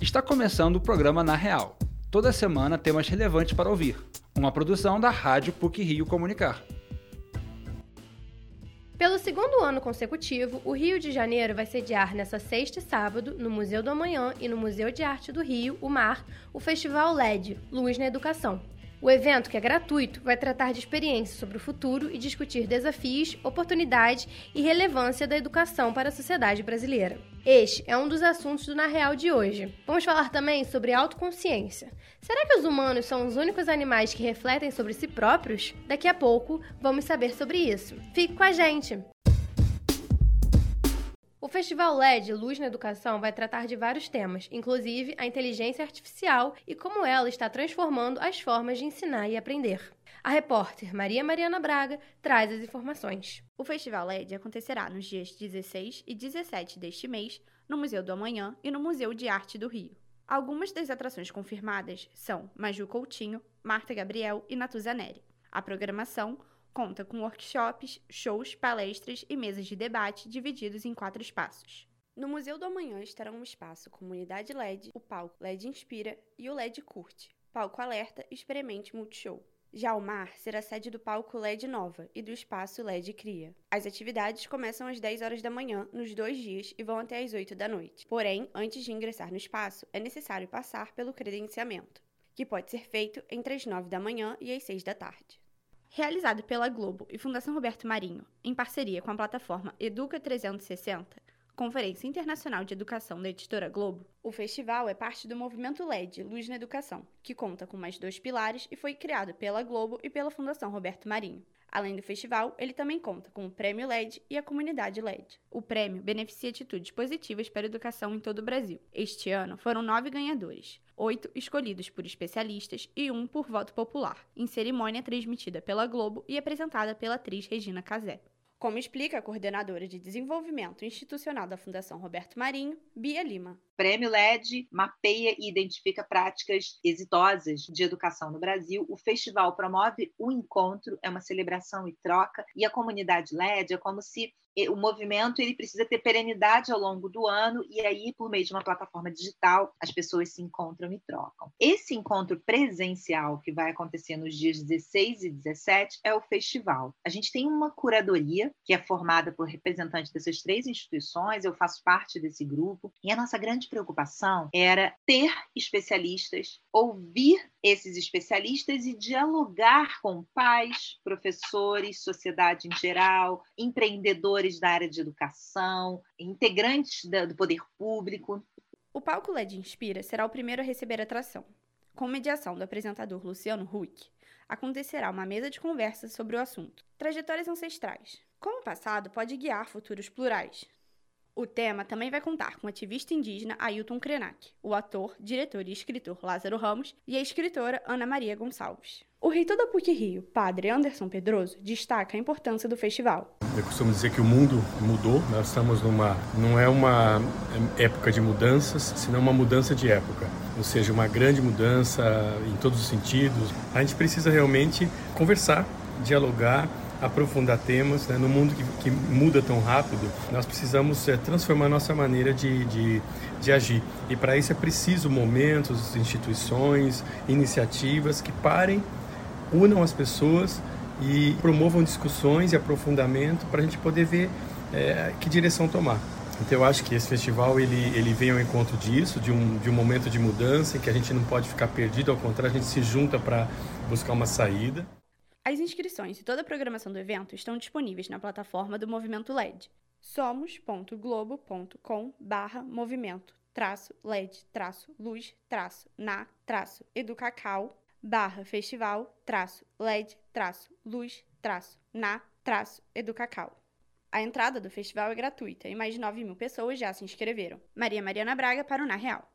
Está começando o programa Na Real. Toda semana temas relevantes para ouvir. Uma produção da Rádio PUC Rio Comunicar. Pelo segundo ano consecutivo, o Rio de Janeiro vai sediar nesta sexta e sábado, no Museu do Amanhã e no Museu de Arte do Rio, o Mar, o Festival LED, Luz na Educação. O evento, que é gratuito, vai tratar de experiências sobre o futuro e discutir desafios, oportunidades e relevância da educação para a sociedade brasileira. Este é um dos assuntos do Na Real de hoje. Vamos falar também sobre autoconsciência. Será que os humanos são os únicos animais que refletem sobre si próprios? Daqui a pouco vamos saber sobre isso. Fique com a gente! O Festival LED Luz na Educação vai tratar de vários temas, inclusive a inteligência artificial e como ela está transformando as formas de ensinar e aprender. A repórter Maria Mariana Braga traz as informações. O Festival LED acontecerá nos dias 16 e 17 deste mês no Museu do Amanhã e no Museu de Arte do Rio. Algumas das atrações confirmadas são Maju Coutinho, Marta Gabriel e Natuzaneri. A programação conta com workshops, shows, palestras e mesas de debate divididos em quatro espaços. No Museu do Amanhã estarão um espaço Comunidade LED, o palco LED Inspira e o LED Curte, palco Alerta Experimente Multishow. Já o Mar será sede do palco LED Nova e do espaço LED Cria. As atividades começam às 10 horas da manhã nos dois dias e vão até às 8 da noite. Porém, antes de ingressar no espaço, é necessário passar pelo credenciamento, que pode ser feito entre as 9 da manhã e as 6 da tarde. Realizado pela Globo e Fundação Roberto Marinho, em parceria com a plataforma Educa 360, Conferência Internacional de Educação da Editora Globo, o festival é parte do movimento LED Luz na Educação, que conta com mais dois pilares e foi criado pela Globo e pela Fundação Roberto Marinho. Além do festival, ele também conta com o Prêmio LED e a Comunidade LED. O prêmio beneficia atitudes positivas para a educação em todo o Brasil. Este ano foram nove ganhadores, oito escolhidos por especialistas e um por voto popular, em cerimônia transmitida pela Globo e apresentada pela atriz Regina Casé. Como explica a coordenadora de desenvolvimento institucional da Fundação Roberto Marinho, Bia Lima. Prêmio LED mapeia e identifica práticas exitosas de educação no Brasil. O festival promove o encontro, é uma celebração e troca, e a comunidade LED é como se o movimento ele precisa ter perenidade ao longo do ano e aí por meio de uma plataforma digital as pessoas se encontram e trocam. Esse encontro presencial que vai acontecer nos dias 16 e 17 é o festival. A gente tem uma curadoria que é formada por representantes dessas três instituições, eu faço parte desse grupo e a nossa grande preocupação era ter especialistas, ouvir esses especialistas e dialogar com pais, professores, sociedade em geral, empreendedores da área de educação, integrantes do poder público. O palco LED Inspira será o primeiro a receber atração. Com mediação do apresentador Luciano Huck, acontecerá uma mesa de conversa sobre o assunto. Trajetórias ancestrais. Como o passado pode guiar futuros plurais? O tema também vai contar com o ativista indígena Ailton Krenak, o ator, diretor e escritor Lázaro Ramos e a escritora Ana Maria Gonçalves. O reitor da PUC-Rio, padre Anderson Pedroso, destaca a importância do festival. Eu costumo dizer que o mundo mudou, nós estamos numa não é uma época de mudanças, senão uma mudança de época, ou seja, uma grande mudança em todos os sentidos. A gente precisa realmente conversar, dialogar aprofundar temas. Né? No mundo que, que, muda tão rápido, nós precisamos é, transformar nossa maneira de, de, de agir. E para isso é preciso momentos, instituições, iniciativas que parem, unam as pessoas e promovam discussões e aprofundamento para a gente poder ver é, que direção tomar. Então eu acho que esse festival ele, ele vem ao encontro disso, de um, de um momento de mudança em que a gente não pode ficar perdido, ao contrário, a gente se junta para buscar uma saída. As inscrições e toda a programação do evento estão disponíveis na plataforma do Movimento LED. somos.globo.com barra movimento traço LED traço luz traço na traço educacau barra festival traço LED traço luz traço na traço educacau. A entrada do festival é gratuita e mais de 9 mil pessoas já se inscreveram. Maria Mariana Braga para o Na Real.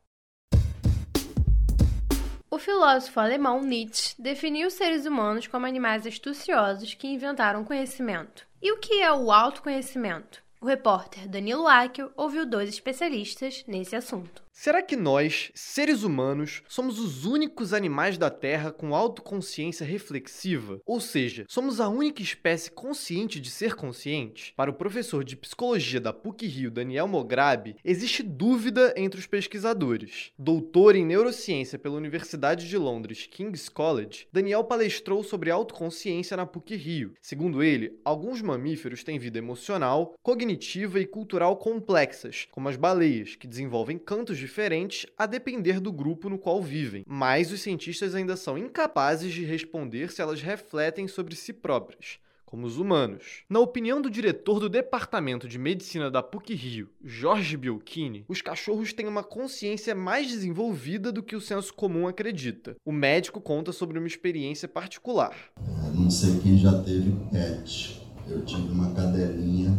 O filósofo alemão Nietzsche definiu os seres humanos como animais astuciosos que inventaram conhecimento. E o que é o autoconhecimento? O repórter Danilo Akio ouviu dois especialistas nesse assunto. Será que nós, seres humanos, somos os únicos animais da Terra com autoconsciência reflexiva? Ou seja, somos a única espécie consciente de ser consciente? Para o professor de psicologia da PUC-Rio, Daniel Mograbi, existe dúvida entre os pesquisadores. Doutor em neurociência pela Universidade de Londres, King's College, Daniel palestrou sobre autoconsciência na PUC-Rio. Segundo ele, alguns mamíferos têm vida emocional, cognitiva e cultural complexas, como as baleias, que desenvolvem cantos diferentes a depender do grupo no qual vivem, mas os cientistas ainda são incapazes de responder se elas refletem sobre si próprias como os humanos. Na opinião do diretor do Departamento de Medicina da PUC-Rio, Jorge Biolchini, os cachorros têm uma consciência mais desenvolvida do que o senso comum acredita. O médico conta sobre uma experiência particular. não sei quem já teve pet. Eu tive uma cadelinha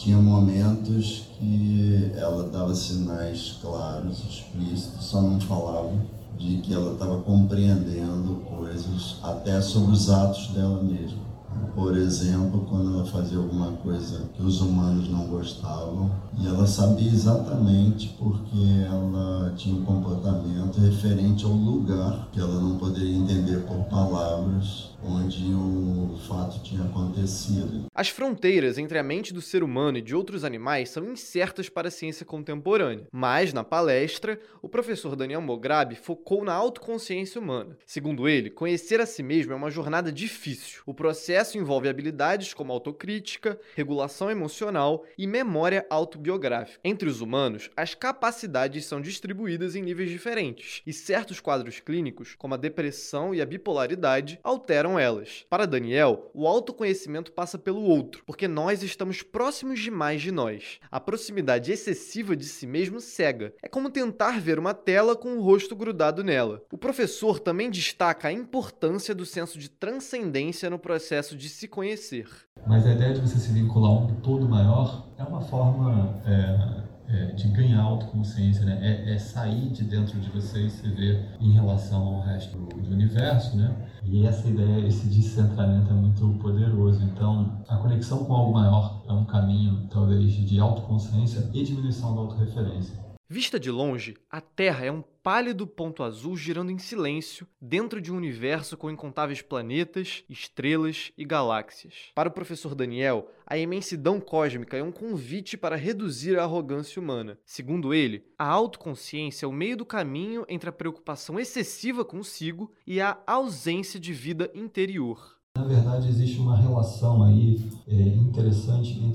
tinha momentos que ela dava sinais claros, explícitos, só não falava, de que ela estava compreendendo coisas até sobre os atos dela mesma. Por exemplo, quando ela fazia alguma coisa que os humanos não gostavam, e ela sabia exatamente porque ela tinha um comportamento referente ao lugar que ela não poderia entender por palavras onde o fato tinha acontecido. As fronteiras entre a mente do ser humano e de outros animais são incertas para a ciência contemporânea, mas na palestra, o professor Daniel Mograbi focou na autoconsciência humana. Segundo ele, conhecer a si mesmo é uma jornada difícil. O processo envolve habilidades como autocrítica, regulação emocional e memória autobiográfica. Entre os humanos, as capacidades são distribuídas em níveis diferentes, e certos quadros clínicos, como a depressão e a bipolaridade, alteram elas. Para Daniel, o autoconhecimento passa pelo outro, porque nós estamos próximos demais de nós. A proximidade excessiva de si mesmo cega. É como tentar ver uma tela com o rosto grudado nela. O professor também destaca a importância do senso de transcendência no processo de se conhecer. Mas a ideia de você se vincular a um todo maior é uma forma é é, de ganhar autoconsciência, né? É, é, sair de dentro de você e se ver em relação ao resto do, universo, né? E essa ideia, esse descentramento é muito poderoso. Então, a conexão com algo maior é um caminho, talvez, de autoconsciência e diminuição da autorreferência. Vista de longe, a Terra é um pálido ponto azul girando em silêncio dentro de um universo com incontáveis planetas, estrelas e galáxias. Para o professor Daniel, a imensidão cósmica é um convite para reduzir a arrogância humana. Segundo ele, a autoconsciência é o meio do caminho entre a preocupação excessiva consigo e a ausência de vida interior. Na verdade, existe uma relação aí é,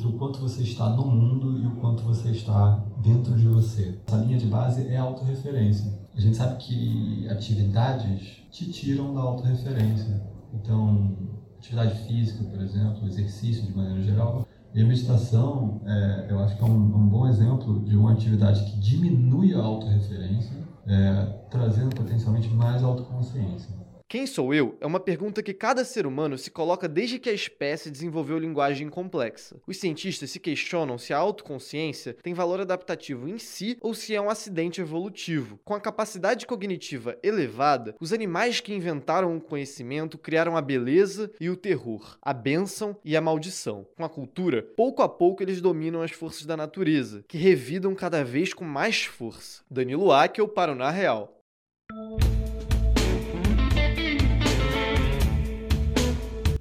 entre o quanto você está no mundo e o quanto você está dentro de você. Essa linha de base é a autorreferência. A gente sabe que atividades te tiram da autorreferência. Então, atividade física, por exemplo, exercício de maneira geral, e a meditação, é, eu acho que é um, um, bom exemplo de uma atividade que diminui a autorreferência, é, trazendo potencialmente mais autoconsciência. Quem sou eu é uma pergunta que cada ser humano se coloca desde que a espécie desenvolveu linguagem complexa. Os cientistas se questionam se a autoconsciência tem valor adaptativo em si ou se é um acidente evolutivo. Com a capacidade cognitiva elevada, os animais que inventaram o conhecimento criaram a beleza e o terror, a bênção e a maldição. Com a cultura, pouco a pouco eles dominam as forças da natureza, que revidam cada vez com mais força. Danilo Akel para o Na Real.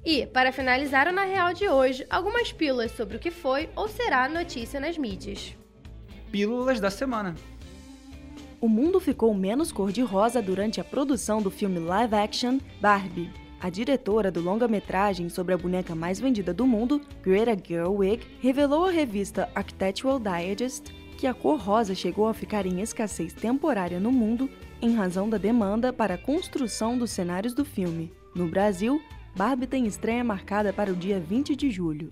E, para finalizar o Na Real de hoje, algumas pílulas sobre o que foi ou será notícia nas mídias. Pílulas da semana. O mundo ficou menos cor-de-rosa durante a produção do filme live action Barbie. A diretora do longa-metragem sobre a boneca mais vendida do mundo, Greta Gerwig, revelou à revista Architectural Digest que a cor rosa chegou a ficar em escassez temporária no mundo em razão da demanda para a construção dos cenários do filme. No Brasil, Barbie tem estreia marcada para o dia 20 de julho.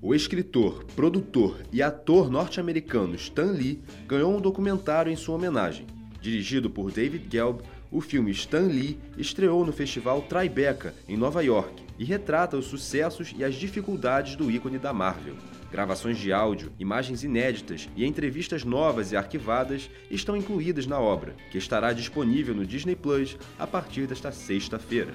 O escritor, produtor e ator norte-americano Stan Lee ganhou um documentário em sua homenagem. Dirigido por David Gelb, o filme Stan Lee estreou no festival Tribeca, em Nova York, e retrata os sucessos e as dificuldades do ícone da Marvel. Gravações de áudio, imagens inéditas e entrevistas novas e arquivadas estão incluídas na obra, que estará disponível no Disney Plus a partir desta sexta-feira.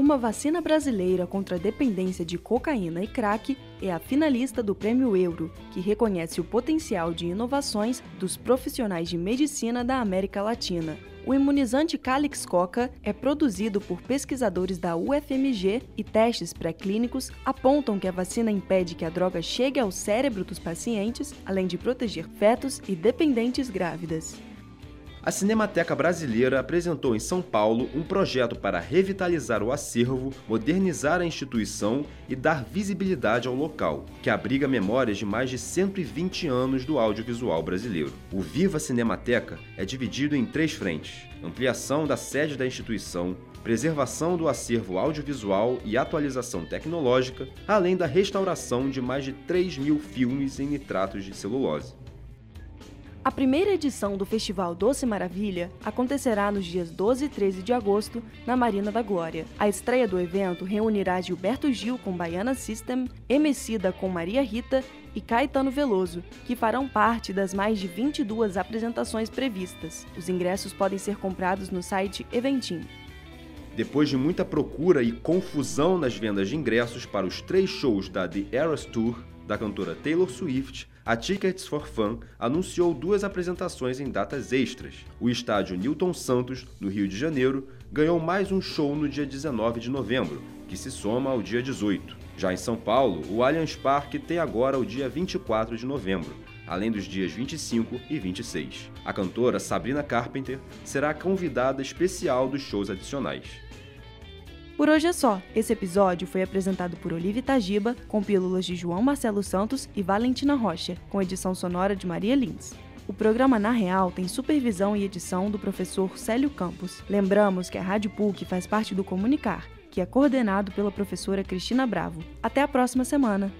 Uma vacina brasileira contra a dependência de cocaína e crack é a finalista do Prêmio Euro, que reconhece o potencial de inovações dos profissionais de medicina da América Latina. O imunizante Calix Coca é produzido por pesquisadores da UFMG e testes pré-clínicos apontam que a vacina impede que a droga chegue ao cérebro dos pacientes, além de proteger fetos e dependentes grávidas. A Cinemateca Brasileira apresentou em São Paulo um projeto para revitalizar o acervo, modernizar a instituição e dar visibilidade ao local, que abriga memórias de mais de 120 anos do audiovisual brasileiro. O Viva Cinemateca é dividido em três frentes: ampliação da sede da instituição, preservação do acervo audiovisual e atualização tecnológica, além da restauração de mais de 3 mil filmes em nitratos de celulose. A primeira edição do Festival Doce Maravilha acontecerá nos dias 12 e 13 de agosto, na Marina da Glória. A estreia do evento reunirá Gilberto Gil com Baiana System, Emicida com Maria Rita e Caetano Veloso, que farão parte das mais de 22 apresentações previstas. Os ingressos podem ser comprados no site Eventim. Depois de muita procura e confusão nas vendas de ingressos para os três shows da The Eras Tour da cantora Taylor Swift, a Tickets for Fun anunciou duas apresentações em datas extras. O estádio Newton Santos, no Rio de Janeiro, ganhou mais um show no dia 19 de novembro, que se soma ao dia 18. Já em São Paulo, o Allianz Parque tem agora o dia 24 de novembro, além dos dias 25 e 26. A cantora Sabrina Carpenter será a convidada especial dos shows adicionais. Por hoje é só. Esse episódio foi apresentado por Olivia Tajiba, com pílulas de João Marcelo Santos e Valentina Rocha, com edição sonora de Maria Lins. O programa Na Real tem supervisão e edição do professor Célio Campos. Lembramos que a Rádio PUC faz parte do Comunicar, que é coordenado pela professora Cristina Bravo. Até a próxima semana!